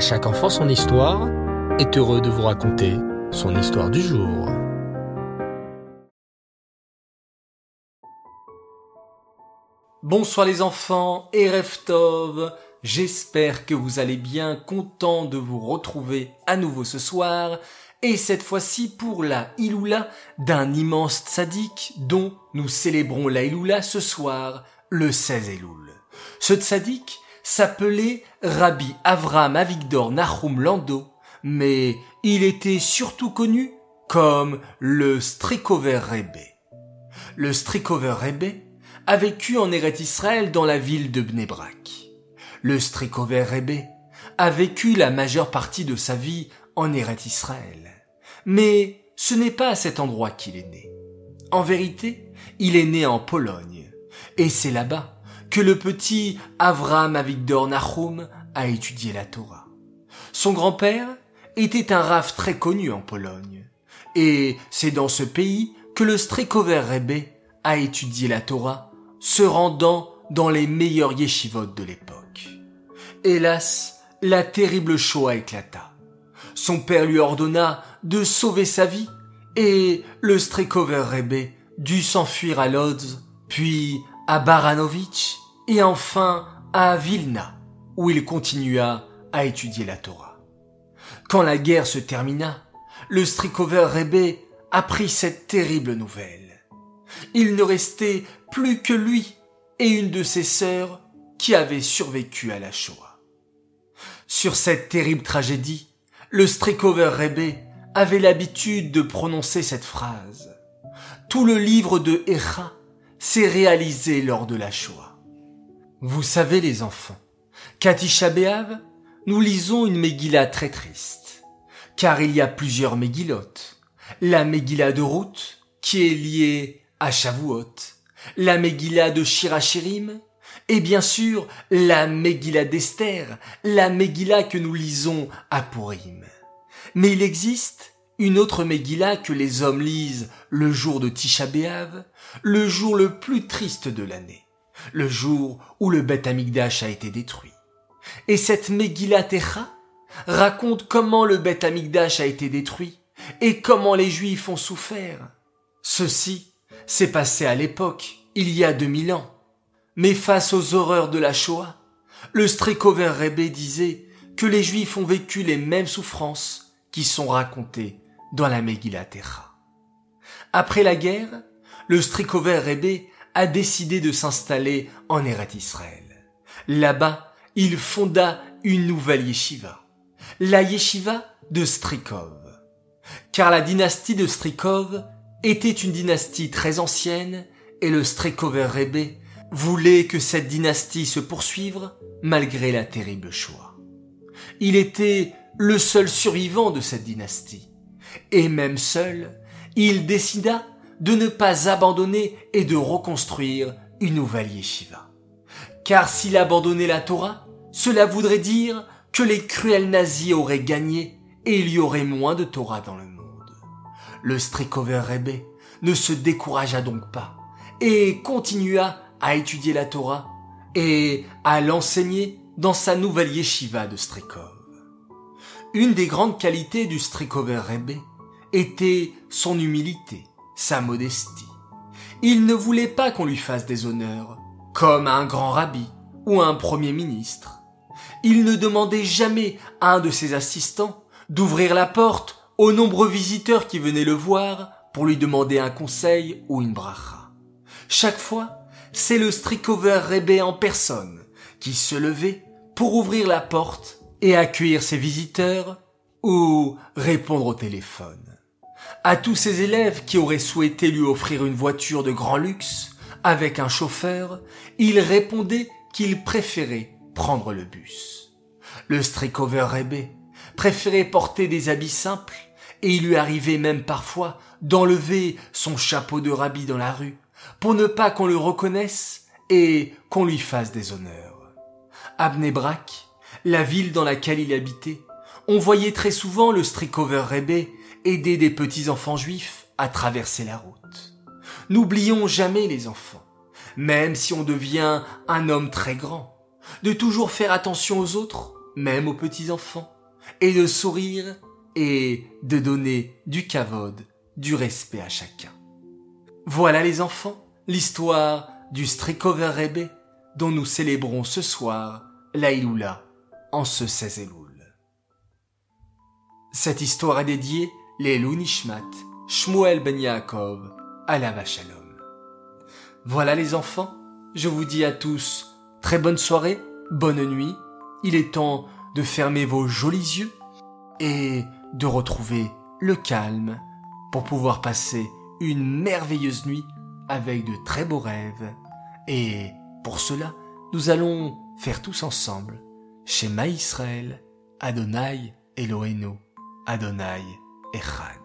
Chaque enfant son histoire est heureux de vous raconter son histoire du jour. Bonsoir les enfants et Reftov, j'espère que vous allez bien, content de vous retrouver à nouveau ce soir, et cette fois-ci pour la Iloula d'un immense tzaddik dont nous célébrons la Iloula ce soir, le 16 Elul. Ce tzaddik s'appelait Rabbi Avram Avigdor Nahum Lando, mais il était surtout connu comme le Strikover Rebbe. Le Strikover Rebbe a vécu en Eretz Israël dans la ville de Bnebrak. Le Strikover Rebbe a vécu la majeure partie de sa vie en Eretz Israël. Mais ce n'est pas à cet endroit qu'il est né. En vérité, il est né en Pologne. Et c'est là-bas que le petit Avram Avigdor Nahum a étudié la Torah. Son grand-père était un raf très connu en Pologne. Et c'est dans ce pays que le Strikover Rebbe a étudié la Torah, se rendant dans les meilleurs yeshivot de l'époque. Hélas, la terrible Shoah éclata. Son père lui ordonna de sauver sa vie et le Strikover Rebbe dut s'enfuir à Lodz, puis à Baranovitch et enfin à Vilna, où il continua à étudier la Torah. Quand la guerre se termina, le Strikover Rebbe apprit cette terrible nouvelle. Il ne restait plus que lui et une de ses sœurs qui avaient survécu à la Shoah. Sur cette terrible tragédie, le Strikover Rebbe avait l'habitude de prononcer cette phrase. Tout le livre de Echa s'est réalisé lors de la Shoah. Vous savez les enfants, qu'à Tisha nous lisons une Megillah très triste, car il y a plusieurs Megillotes. La Megillah de Ruth, qui est liée à Shavuot, la Megillah de Shirachirim, et bien sûr la Megillah d'Esther, la Megillah que nous lisons à Purim. Mais il existe une autre Megillah que les hommes lisent le jour de Tisha le jour le plus triste de l'année le jour où le Beth Amigdash a été détruit. Et cette Megillat Echa raconte comment le Beth Amigdash a été détruit et comment les Juifs ont souffert. Ceci s'est passé à l'époque, il y a 2000 ans. Mais face aux horreurs de la Shoah, le Strikover Rebbe disait que les Juifs ont vécu les mêmes souffrances qui sont racontées dans la Megillat Echa. Après la guerre, le Strikover Rebbe a décidé de s'installer en Eret Israël. Là-bas, il fonda une nouvelle yeshiva, la yeshiva de Strikov. Car la dynastie de Strikov était une dynastie très ancienne et le Strikover Rebbe voulait que cette dynastie se poursuive malgré la terrible Shoah. Il était le seul survivant de cette dynastie. Et même seul, il décida de ne pas abandonner et de reconstruire une nouvelle yeshiva. Car s'il abandonnait la Torah, cela voudrait dire que les cruels nazis auraient gagné et il y aurait moins de Torah dans le monde. Le Strikover Rebbe ne se découragea donc pas et continua à étudier la Torah et à l'enseigner dans sa nouvelle yeshiva de Strikov. Une des grandes qualités du Strikover Rebbe était son humilité sa modestie. Il ne voulait pas qu'on lui fasse des honneurs, comme à un grand rabbi ou à un premier ministre. Il ne demandait jamais à un de ses assistants d'ouvrir la porte aux nombreux visiteurs qui venaient le voir pour lui demander un conseil ou une bracha. Chaque fois, c'est le Strikover Rebbe en personne qui se levait pour ouvrir la porte et accueillir ses visiteurs ou répondre au téléphone à tous ses élèves qui auraient souhaité lui offrir une voiture de grand luxe avec un chauffeur, il répondait qu'il préférait prendre le bus. Le Strikover Rebbe préférait porter des habits simples et il lui arrivait même parfois d'enlever son chapeau de rabbi dans la rue pour ne pas qu'on le reconnaisse et qu'on lui fasse des honneurs. À la ville dans laquelle il habitait, on voyait très souvent le Strikover Rebbe aider des petits-enfants juifs à traverser la route. N'oublions jamais les enfants, même si on devient un homme très grand, de toujours faire attention aux autres même aux petits enfants, et de sourire et de donner du kavod, du respect à chacun. Voilà les enfants, l'histoire du Strikover Rebbe dont nous célébrons ce soir l'Aïloula en ce 16 Elul. Cette histoire est dédiée Nishmat, Shmuel Ben Yaakov, Shalom. Voilà les enfants, je vous dis à tous très bonne soirée, bonne nuit, il est temps de fermer vos jolis yeux et de retrouver le calme pour pouvoir passer une merveilleuse nuit avec de très beaux rêves. Et pour cela, nous allons faire tous ensemble Shema Israël, Adonai Eloheinu, Adonai 也很。